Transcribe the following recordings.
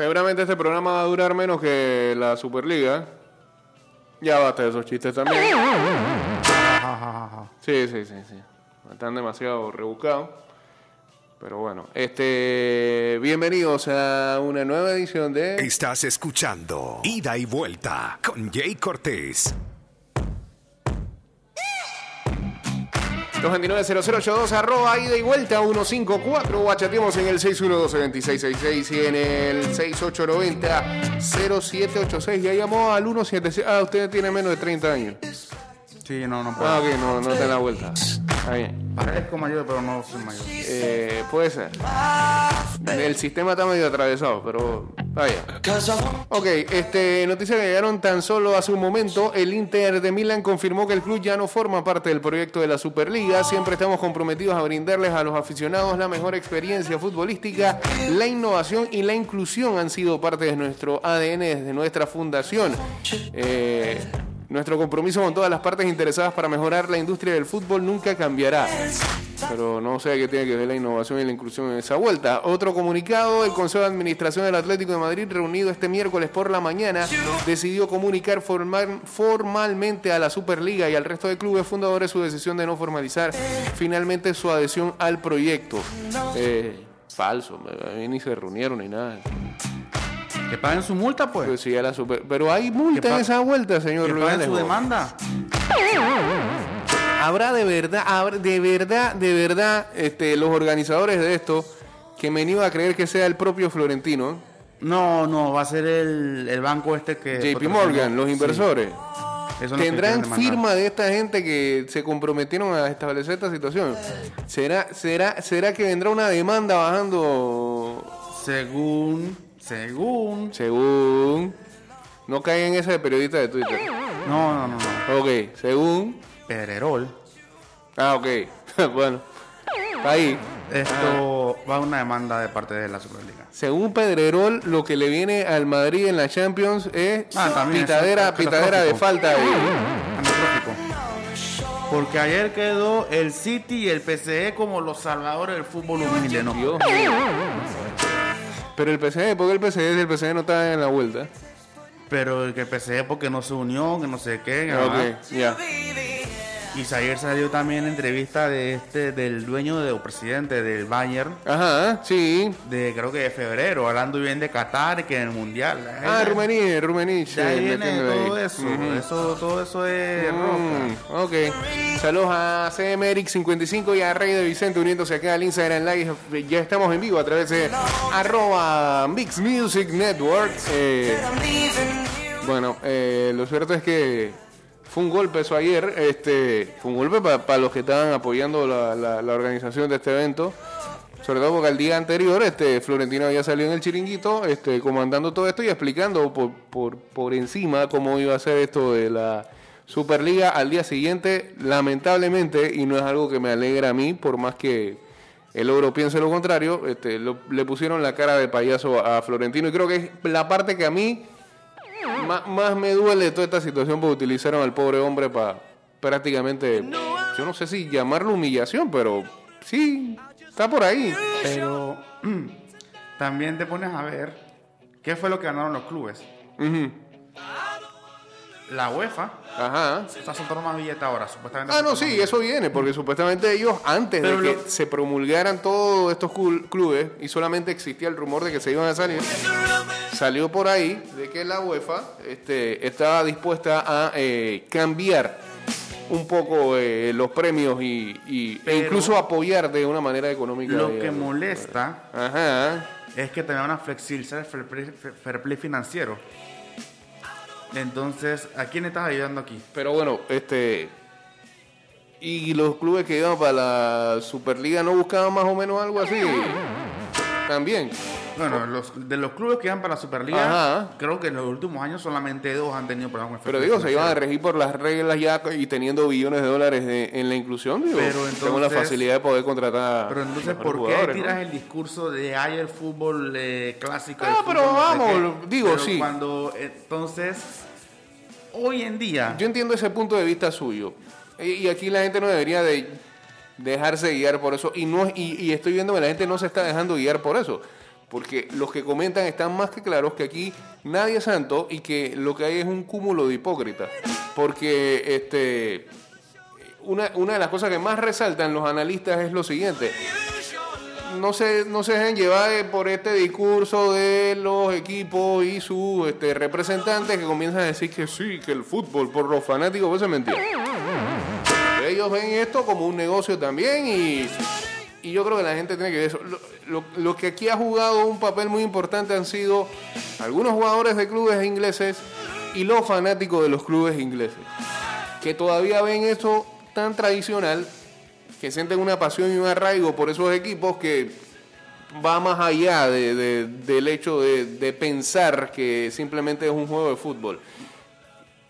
Seguramente este programa va a durar menos que la Superliga. Ya basta de esos chistes también. Sí, sí, sí, sí. Están demasiado rebuscados. Pero bueno, este, bienvenidos a una nueva edición de... Estás escuchando Ida y Vuelta con Jay Cortés. 229-0082, arroba ida y vuelta 154, guachateamos en el 612-2666 y en el 6890-0786. Ya llamó al 176. Ah, usted tiene menos de 30 años. Sí, no, no puedo. Ah, ok, no, no te da vuelta. Está bien. Parezco mayor, pero no soy mayor. Eh, puede ser. El sistema está medio atravesado, pero vaya. Ok, este, noticia que llegaron tan solo hace un momento. El Inter de Milán confirmó que el club ya no forma parte del proyecto de la Superliga. Siempre estamos comprometidos a brindarles a los aficionados la mejor experiencia futbolística. La innovación y la inclusión han sido parte de nuestro ADN desde nuestra fundación. Eh, nuestro compromiso con todas las partes interesadas para mejorar la industria del fútbol nunca cambiará. Pero no sé qué tiene que ver la innovación y la inclusión en esa vuelta. Otro comunicado, el Consejo de Administración del Atlético de Madrid, reunido este miércoles por la mañana, decidió comunicar formal- formalmente a la Superliga y al resto de clubes fundadores su decisión de no formalizar finalmente su adhesión al proyecto. Eh, falso, ni se reunieron ni nada. Que paguen su multa, pues. Pues sí, a la super- Pero hay multa en esa vuelta, señor Que Luis paguen su demanda. Habrá de verdad, habrá- de verdad, de verdad, este, los organizadores de esto que me iba a creer que sea el propio Florentino, No, no, va a ser el, el banco este que. JP patrocinó. Morgan, los Sí, inversores. que ¿Tendrán quieren demandar. firma de esta gente que se comprometieron a establecer esta situación? ¿Será, será, será que vendrá una demanda bajando Según. Según. según... No caigan en esa de periodista de Twitter. No, no, no, no. Ok, según... Pedrerol. Ah, ok. bueno. Ahí. Esto va a una demanda de parte de la Superliga. Según Pedrerol, lo que le viene al Madrid en la Champions es Ah, también, pitadera, es pitadera de falta de... Porque ayer quedó el City y el PSE como los salvadores del fútbol humilde, ¿no? Dios. Pero el PSG, porque el PSG, si el PSG no está en la vuelta. Pero el que el PSE porque no se unió, que no sé qué. nada. Y ayer salió también entrevista de este, del dueño de, o presidente del Bayern, Ajá, sí. de creo que de febrero, hablando bien de Qatar, que en el Mundial. Ah, Rumení, Rumení. De ahí viene ahí. todo eso, eso, todo eso es roca. Mm, ok. Saludos a CM Eric 55 y a Rey de Vicente uniéndose acá al Instagram Live. Ya estamos en vivo a través de arroba Mix Music Network. Eh, bueno, eh, lo cierto es que fue un golpe eso ayer. Este, fue un golpe para los que estaban apoyando la, la- organización de este evento. Sobre todo porque el día anterior este, Florentino había salido en el chiringuito este, comandando todo esto y explicando por, por, por encima cómo iba a ser esto de la Superliga al día siguiente. Lamentablemente, y no es algo que me alegra a mí, por más que el logro piense lo contrario, este, lo- le pusieron la cara de payaso a Florentino y creo que es la parte que a mí más, más me duele toda esta situación porque utilizaron al pobre hombre para prácticamente, yo no sé si llamarlo humillación, pero sí, está por ahí. Pero también te pones a ver qué fue lo que ganaron los clubes. La UEFA Ajá. está soltando más billetes ahora, supuestamente. Ah, no, sí, eso viene, porque supuestamente ellos, antes Pero de que lo- se promulgaran todos estos clubes, y solamente existía el rumor de que se iban a salir, salió por ahí de que la UEFA este, estaba dispuesta a eh, cambiar un poco eh, los premios y, y- e incluso apoyar de una manera económica. Lo digamos. que molesta Ajá. es que también van a flexibilizar el fair play, fair play financiero. Entonces, ¿a quién estás ayudando aquí? Pero bueno, este. Y los clubes que iban para la Superliga no buscaban más o menos algo así. También. Bueno, los, de los clubes que iban para la Superliga, Ajá. creo que en los últimos años solamente dos han tenido problemas con Pero digo, se iban a regir por las reglas ya y teniendo billones de dólares de- en la inclusión. Digo, Pero tengo la facilidad de poder contratar. Pero entonces, ¿por qué tiras no? el discurso de hay el fútbol eh, clásico? Ah, pero fútbol no sé vamos, qué"? lo- digo, Pero sí. Cuando, entonces, hoy en día, Yo entiendo ese punto de vista suyo. Y, y aquí la gente no debería de dejarse guiar por eso. Y, no, y, y estoy viendo que la gente no se está dejando guiar por eso. Porque los que comentan están más que claros que aquí nadie es santo y que lo que hay es un cúmulo de hipócritas. Porque este, una, una de las cosas que más resaltan los analistas es lo siguiente no se, no se dejen llevar eh, por este discurso de los equipos y sus este, representantes que comienzan a decir que sí, que el fútbol por los fanáticos, pues es mentira. Ellos ven esto como un negocio también y, y yo creo que la gente tiene que ver eso. Lo, lo- lo que aquí ha jugado un papel muy importante han sido algunos jugadores de clubes ingleses y los fanáticos de los clubes ingleses, que todavía ven esto tan tradicional que sienten una pasión y un arraigo por esos equipos que va más allá de- de- del hecho de, de pensar que simplemente es un juego de fútbol.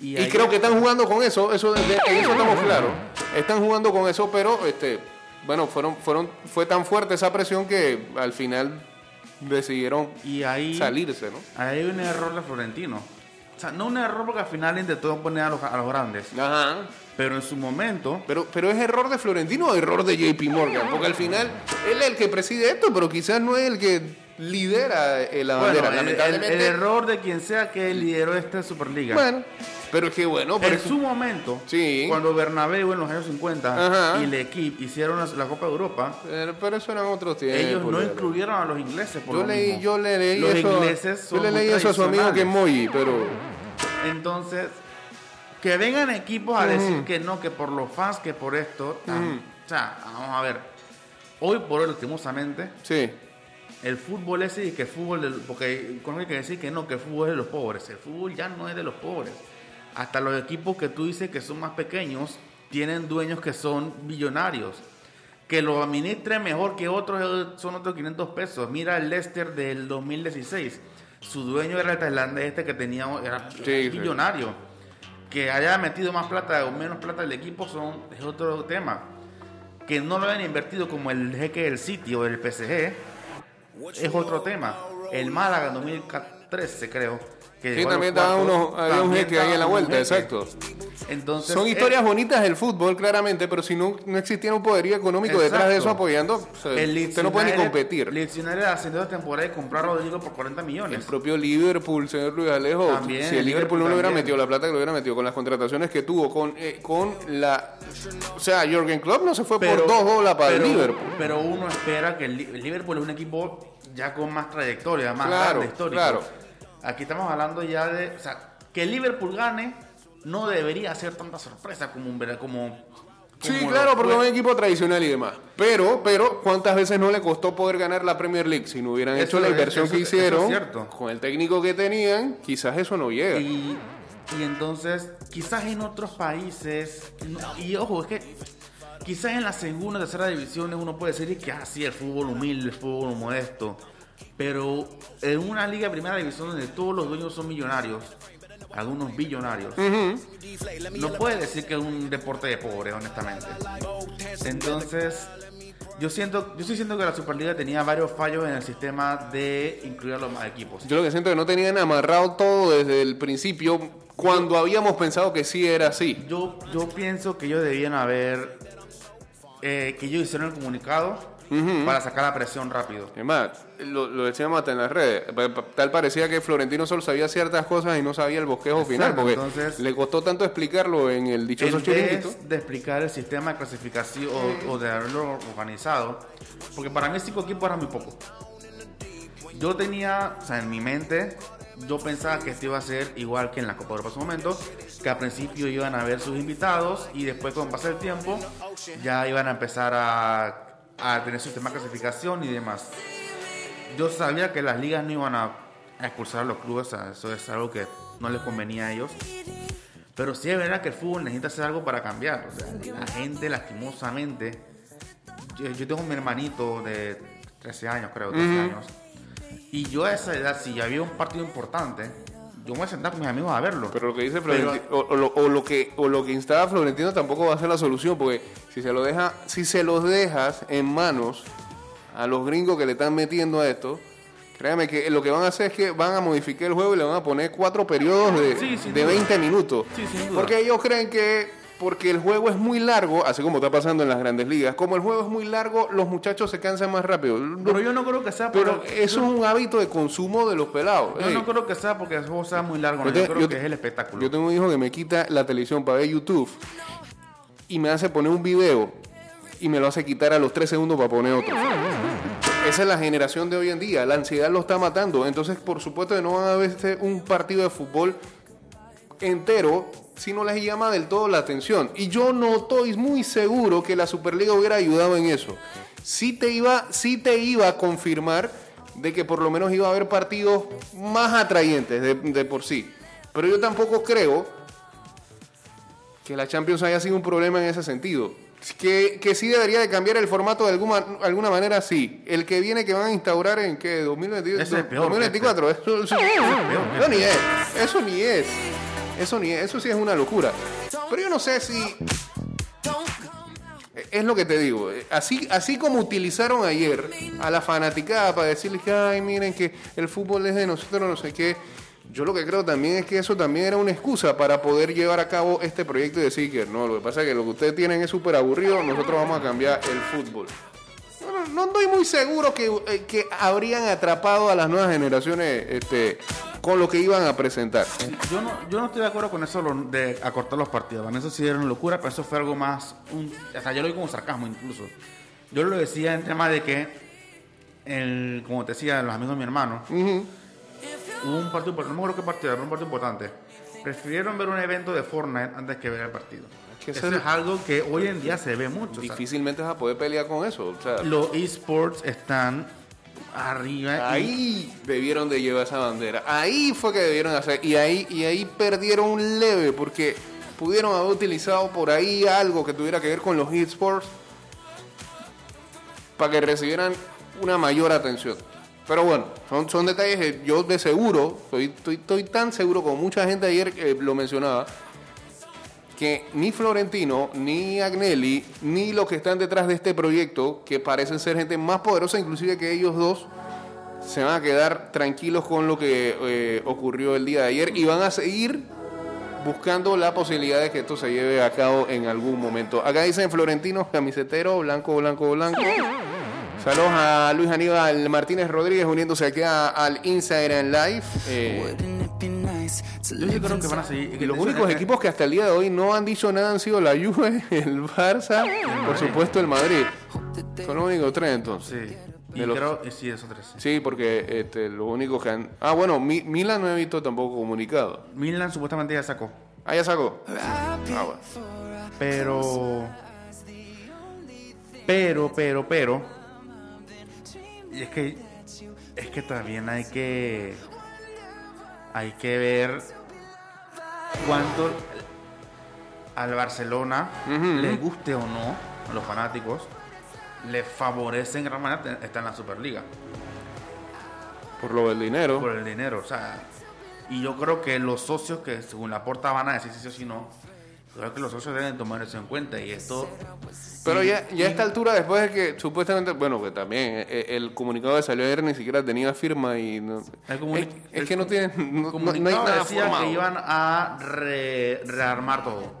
Y, creo que están jugando con eso, eso en eso estamos claros. Están jugando con eso, pero este, bueno, fueron, fueron, fue tan fuerte esa presión que al final decidieron y ahí, salirse, ¿no? ahí hay un error de Florentino. O sea, no un error porque al final intentó poner a los, a los grandes. Ajá. Pero en su momento, Pero, pero es error de Florentino o error de JP Morgan, porque al final él es el que preside esto, pero quizás no es el que lidera eh, la bueno, bandera. el- lamentablemente. el error de quien sea que lideró esta Superliga. Bueno, pero es que bueno, pero en su momento, Sí. cuando Bernabéu en los años 50 Ajá. y el equipo hicieron la, la Copa de Europa, pero, pero eso eran otros tiempos. ellos no incluyeron a los ingleses. Por Yo, lo leí, mismo. yo le leí los eso. ingleses son yo le muy leí eso a su amigo que es. Moyi, pero. Entonces, que vengan equipos a decir que no, que por los fans, que por esto. O sea, vamos a ver. Hoy por hoy, lastimosamente, Sí. El fútbol ese y que el fútbol, porque con hay que decir que no, que el fútbol es de los pobres. El fútbol ya no es de los pobres. Hasta los equipos que tú dices que son más pequeños tienen dueños que son billonarios. Que lo administren mejor que otros son otros 500 pesos. Mira el Leicester del 2016. Su dueño era el tailandés este que tenía, era Sí, sí. billonario. Que haya metido más plata o menos plata el equipo son, es otro tema. Que no lo hayan invertido como el jeque del City o del PSG es otro tema. El Málaga en 2013, creo. Que Sí, también cuartos, unos, había un jeque ahí en la vuelta, jeque. exacto. Entonces, Son eh, historias bonitas del fútbol, claramente, pero si no, no existiera un poderío económico detrás de Exacto. eso apoyando, o sea, el usted no puede ni competir. United ascendió de temporada y compró a Rodrigo por 40 El millones. propio Liverpool, señor Luis Alejo, También, si el el Liverpool no le Liverpool hubiera metido la plata que le hubiera metido con las contrataciones que tuvo, con, eh, con la... O sea, Jürgen Klopp no se fue por dos bolas para pero- el Liverpool. Pero uno espera que el, el Liverpool es un equipo ya con más trayectoria, más Claro, grande, histórico. claro. Aquí estamos hablando ya de. O sea, que Liverpool gane no debería ser tanta sorpresa como un vera- como. Sí, como claro, porque es un equipo tradicional y demás. Pero, pero, ¿cuántas veces no le costó poder ganar la Premier League si no hubieran Eso hecho la es- inversión eso- que eso es hicieron cierto. con el técnico que tenían? Quizás eso no llega. Y, y entonces, quizás en otros países, y ojo, es que quizás en la segunda o tercera divisiones uno puede decir que así el fútbol humilde, el fútbol modesto, pero en una liga de primera división donde todos los dueños son millonarios, algunos billonarios, no puede decir que es un deporte de pobres, honestamente. Entonces, yo siento, yo sí siento que la Superliga tenía varios fallos en el sistema de incluir a los más equipos. Yo lo que siento es que no tenían amarrado todo desde el principio cuando habíamos pensado que sí era así. Yo, yo pienso que ellos debían haber. eh, que ellos hicieron el comunicado para sacar la presión rápido. Es más, lo, lo decíamos hasta en las redes. Tal parecía que Florentino solo sabía ciertas cosas y no sabía el bosquejo final, porque entonces- le costó tanto explicarlo en el dichoso chiringuito. de explicar el sistema de clasificación o, o de haberlo organizado, porque para mí cinco equipos era muy poco. Yo tenía, o sea, en mi mente, yo pensaba que esto iba a ser igual que en la Copa de Europa en su momento, que al principio iban a ver sus invitados y después con pasar el tiempo ya iban a empezar a, a tener su sistema de clasificación y demás. Yo sabía que las ligas no iban a, expulsar a los clubes, o sea, eso es algo que no les convenía a ellos. Pero sí es verdad que el fútbol necesita hacer algo para cambiar. O sea, la gente lastimosamente... Yo, yo tengo un hermanito de 13 años, creo, 13 años. Y yo a esa edad, si había un partido importante, yo me voy a sentar con mis amigos a verlo. Pero lo que dice Pero- Florentino, o, o lo, o lo que o lo que instaba Florentino tampoco va a ser la solución, porque si se lo deja, si se los dejas en manos a los gringos que le están metiendo a esto, créame que lo que van a hacer es que van a modificar el juego y le van a poner cuatro periodos de, Sí, de duda. 20 minutos. Sí, sin duda. Porque ellos creen que porque el juego es muy largo, así como está pasando en las grandes ligas, como el juego es muy largo, los muchachos se cansan más rápido. Pero yo no creo que sea Pero eso es un hábito de consumo de los pelados. Yo Ey, no creo que sea porque el juego sea muy largo, no, Yo te- yo creo yo que es el espectáculo. Yo tengo un hijo que me quita la televisión para ver YouTube y me hace poner un video y me lo hace quitar a los tres segundos para poner otro. Esa es la generación de hoy en día. La ansiedad lo está matando. Entonces, por supuesto que no van a ver un partido de fútbol entero si no les llama del todo la atención. Y yo no estoy muy seguro que la Superliga hubiera ayudado en eso. Sí te iba, sí te iba a confirmar de que por lo menos iba a haber partidos más atrayentes de, de por sí. Pero yo tampoco creo que la Champions haya sido un problema en ese sentido. Que, que sí debería de cambiar el formato de alguna, alguna manera, sí. El que viene que van a instaurar en que 2022, Ese es peor que 2024, eso, eso- eso ni es, eso ni es, eso ni es, eso sí es una locura. Pero yo no sé si es lo que te digo, así, así como utilizaron ayer a la fanaticada para decirles que, ay, miren que el fútbol es de nosotros, no sé qué. Yo lo que creo también es que eso también era una excusa para poder llevar a cabo este proyecto decir que no, lo que pasa es que lo que ustedes tienen es súper aburrido, nosotros vamos a cambiar el fútbol. No, no, no estoy muy seguro que, eh, que habrían atrapado a las nuevas generaciones este, con lo que iban a presentar. Yo no, yo no estoy de acuerdo con eso de acortar los partidos. Bueno, eso sí era una locura, pero eso fue algo más. Un, o sea, yo lo vi como sarcasmo incluso. Yo lo decía en tema de que, el, como te decía, los amigos de mi hermano, Ujú. hubo un partido, no me acuerdo qué partido, era un partido importante. Prefirieron ver un evento de Fortnite antes que ver el partido. que eso es algo que hoy en día se ve mucho. o sea, Difícilmente vas a poder pelear con eso. O sea, los esports están arriba. y- Ahí debieron de llevar esa bandera. Ahí fue que debieron hacer. Y ahí, y ahí perdieron un leve porque pudieron haber utilizado por ahí algo que tuviera que ver con los esports para que recibieran una mayor atención. Pero bueno, son, son detalles que yo de seguro, estoy, estoy, estoy tan seguro como mucha gente ayer eh, lo mencionaba, que ni Florentino, ni Agnelli, ni los que están detrás de este proyecto, que parecen ser gente más poderosa inclusive que ellos dos, se van a quedar tranquilos con lo que eh, ocurrió el día de ayer y van a seguir buscando la posibilidad de que esto se lleve a cabo en algún momento. Acá dicen Florentino, camisetero, blanco, blanco, blanco. Saludos a Luis Aníbal Martínez Rodríguez uniéndose aquí a- al Instagram Live. Eh, Yo creo que van a seguir. y los únicos equipos que hasta el día de hoy no han dicho nada han sido la Juve, el Barça, por supuesto el Madrid. Son los únicos tres entonces. Sí. Y De los- creo, sí, esos tres. sí. Porque este, los únicos que han... Ah, bueno, Mi- Milan no he visto tampoco comunicado. Milan supuestamente ya sacó. Ah, ya sacó. Ah, bueno. Pero. Pero, pero, pero. Y es que. Es que también hay que. Hay que ver. Cuánto. Al Barcelona, le guste o no, a los fanáticos, le favorece en gran manera estar en la Superliga. Por lo del dinero. Por el dinero, o sea. Y yo creo que los socios que según la porta van a decir si sí o si no. Creo que los socios deben tomar eso en cuenta. Y esto. Pero ya, ya a esta altura, después de que supuestamente, bueno, que también eh, el comunicado que salió ayer ni siquiera tenía firma y no, El es, es el que no tienen, no, no- hay nada decía formado. que iban a re- rearmar todo.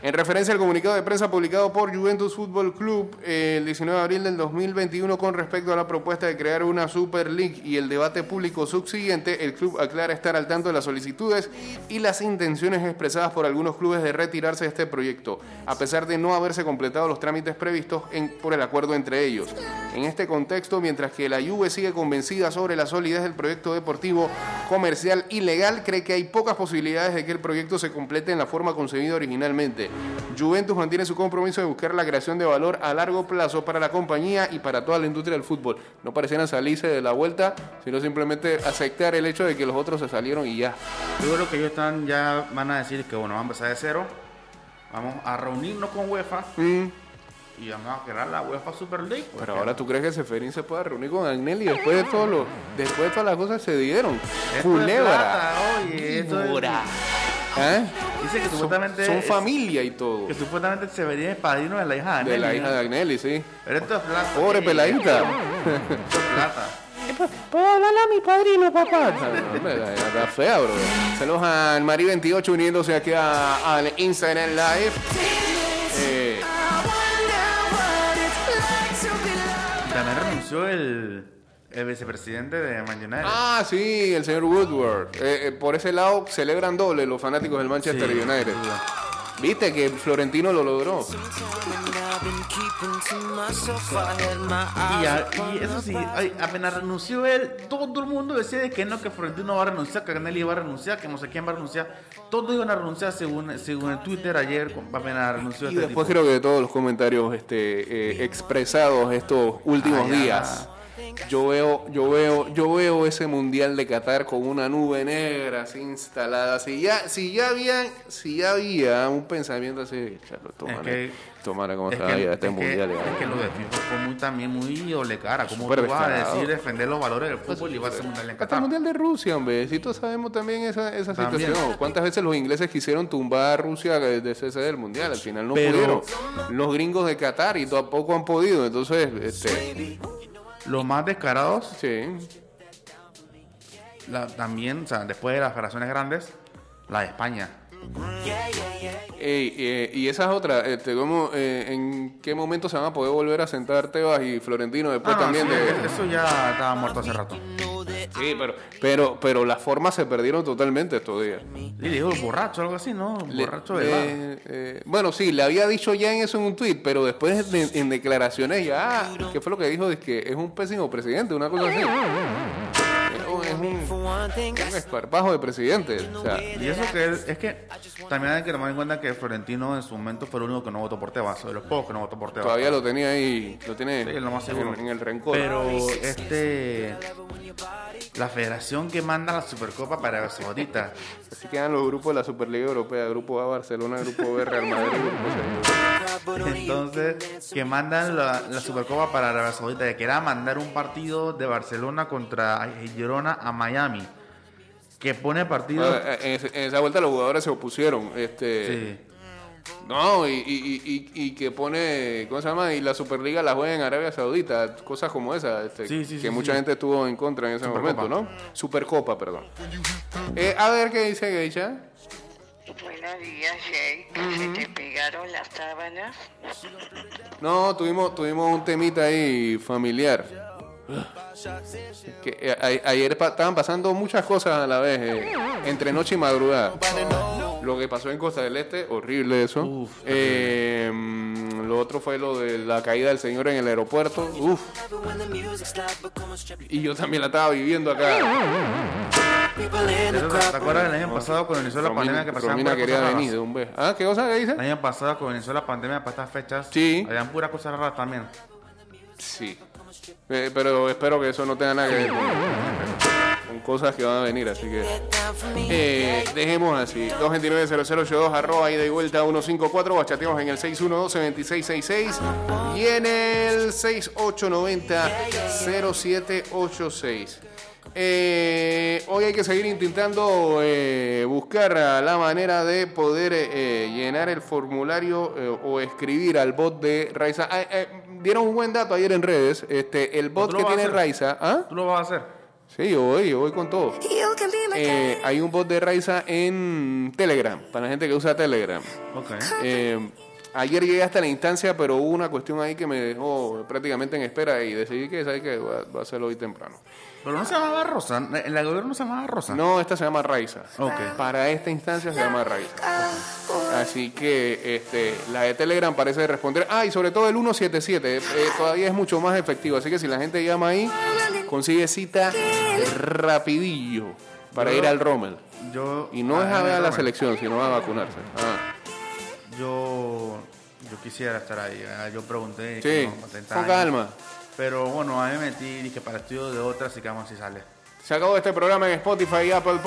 En referencia al comunicado de prensa publicado por Juventus Fútbol Club el 19 de abril del 2021 con respecto a la propuesta de crear una Super League y el debate público subsiguiente, el club aclara estar al tanto de las solicitudes y las intenciones expresadas por algunos clubes de retirarse de este proyecto, a pesar de no haberse completado los trámites previstos en- por el acuerdo entre ellos. En este contexto, mientras que la Juve sigue convencida sobre la solidez del proyecto deportivo, comercial y legal, cree que hay pocas posibilidades de que el proyecto se complete en la forma concebida originalmente. Juventus mantiene su compromiso de buscar la creación de valor a largo plazo para la compañía y para toda la industria del fútbol. No parecieran salirse de la vuelta, sino simplemente aceptar el hecho de que los otros se salieron y ya. Yo creo que ellos están ya van a decir que bueno, vamos a empezar de cero. Vamos a reunirnos con UEFA Mm, y vamos a crear la UEFA Super League. pues, Pero ahora tú crees que Seferín se pueda reunir con Agnelli después de todo lo, después de todas las cosas se dieron. esto es Culebra. plata, oye, esto es-. ¿Eh? Dice que Son, supuestamente son es- familia y todo. que supuestamente se vería el padrino de la hija de, De la hija de Agnelli, sí. Pero esto es plata. Pobre peladita. Esto es plata. ¿Puedo hablarle a mi padrino, papá? Está fea, bro. Saludos al Mari28 uniéndose aquí a- al Instagram Live. Eh, También renunció el, el vicepresidente de Man United. ah, sí, el señor Woodward. Eh, eh, por ese lado celebran doble los fanáticos del Manchester Sí, United. Viste que Florentino lo logró. Y, a- y eso sí, ay, apenas renunció él, todo el mundo decía de que no, que Florentino va a renunciar, que Canelli va a renunciar, que no sé quién va a renunciar. Todos iban a renunciar según, según el Twitter ayer, apenas renunció Y este después tipo. creo que todos los comentarios este, eh, expresados estos últimos Ah, ya. Yo veo, yo veo, yo veo ese mundial de Qatar con una nube negra así instalada. Si ya, si ya había, si ya había un pensamiento así, chalo, tomara, que- tomara cómo Es se que, es este que- mundial. ya. es que lo de FIFA fue muy, también muy doble cara. Como tú vas a decir defender los valores del fútbol y vas a mundial en Hasta el Qatar? mundial de Rusia, hombre. Si todos sabemos también esa, esa También. situación. ¿Cuántas veces los ingleses quisieron tumbar a Rusia de ese del mundial? Al final no Pero- pudieron. Los gringos de Qatar y tampoco han podido. Entonces, este, Los más descarados sí. la- también, o sea, después de las federaciones grandes, la de España. Ey, eh, y esa es otra, este, ¿cómo, eh, ¿en qué momento se van a poder volver a sentar Tebas y Florentino después Ah, también sí, de... Eso ya estaba muerto hace rato. Sí, pero, pero, pero las formas se perdieron totalmente estos días. Y le dijo borracho, algo así, ¿no? Borracho le- eh, bueno, sí, le había dicho ya en eso en un tweet, pero después de- en declaraciones ya, ah, ¿qué fue lo que dijo? Es que es un pésimo presidente, una cosa así. Es un, un- esparpajo de presidente. O sea, Y eso que es, es que también hay que tomar en cuenta que Florentino en su momento fue el único que no votó por Tebas, de los pocos que no votó por Tebas. todavía lo tenía ahí, lo tiene Sí, lo más seguro. en, en el rencor. Pero este la federación que manda la Supercopa para Saudita. Así quedan los grupos de la Superliga Europea, Grupo A Barcelona, Grupo B Real Madrid, Grupo C. Entonces, que mandan la, la Supercopa para Arabia Saudita, que era mandar un partido de Barcelona contra Girona a Miami. Que pone partido. En, esa vuelta los jugadores se opusieron. Este, Sí. No, y, y, y, y que pone, ¿cómo se llama? Y la Superliga la juega en Arabia Saudita, cosas como esa, este, Sí, sí, que sí, mucha gente estuvo en contra en ese Supercopa. momento, ¿no? Supercopa, perdón. Eh, a ver qué dice Geisha. Buenos días, Jake. ¿Se te pegaron las sábanas? No, tuvimos, tuvimos un temita ahí familiar. Que, eh, a- ayer pa- estaban pasando muchas cosas a la vez, eh, entre noche y madrugada. Lo que pasó en Costa del Este, horrible eso. Uf, Eh, lo otro fue lo de la caída del señor en el aeropuerto. Uf. Y yo también la estaba viviendo acá. ¿Te acuerdas del año pasado cuando inició la pandemia que pasaban puras quería cosas venir de un. Ah, ¿qué cosa que dice? El año pasado cuando inició la pandemia para estas fechas, Sí. habían puras cosas raras también. Sí. Eh, pero espero que eso no tenga nada que ver con, cosas que van a venir, así que eh, dejemos así. 229-0082, arroba ida y vuelta 154, bachateamos en el 612-2666 y en el 6890-0786. Eh, hoy hay que seguir intentando eh, buscar a la manera de poder eh, llenar el formulario eh, o escribir al bot de Raiza. Ah, eh, dieron un buen dato ayer en redes. Este, el bot ¿Tú lo que tiene? Raiza. ¿ah? ¿Tú lo vas a hacer? Sí, yo voy, yo voy con todo. Eh, hay un bot de Raiza en Telegram, para la gente que usa Telegram. Ok. Eh, ayer llegué hasta la instancia, pero hubo una cuestión ahí que me dejó prácticamente en espera y decidí que, ¿sabes qué? Voy a, hacerlo hoy temprano. Pero no se llamaba Rosa. En la gobierno no se llamaba Rosa. No, esta se llama Raiza. Ok. Para esta instancia se llama Raiza. Así que este, la de Telegram parece responder. Ah, y sobre todo el 177. eh, todavía es mucho más efectivo. Así que si la gente llama ahí, consigue cita rapidillo para ir al Rommel. Yo. Y no es a ver a la selección, sino a vacunarse. Ah, Yo. Yo quisiera estar ahí. ah, Yo pregunté. sí, que no, 30 con calma. Pero bueno, a mí me metí y dije para estudio de otra, así que vamos si sale. Se acabó este programa en Spotify y Apple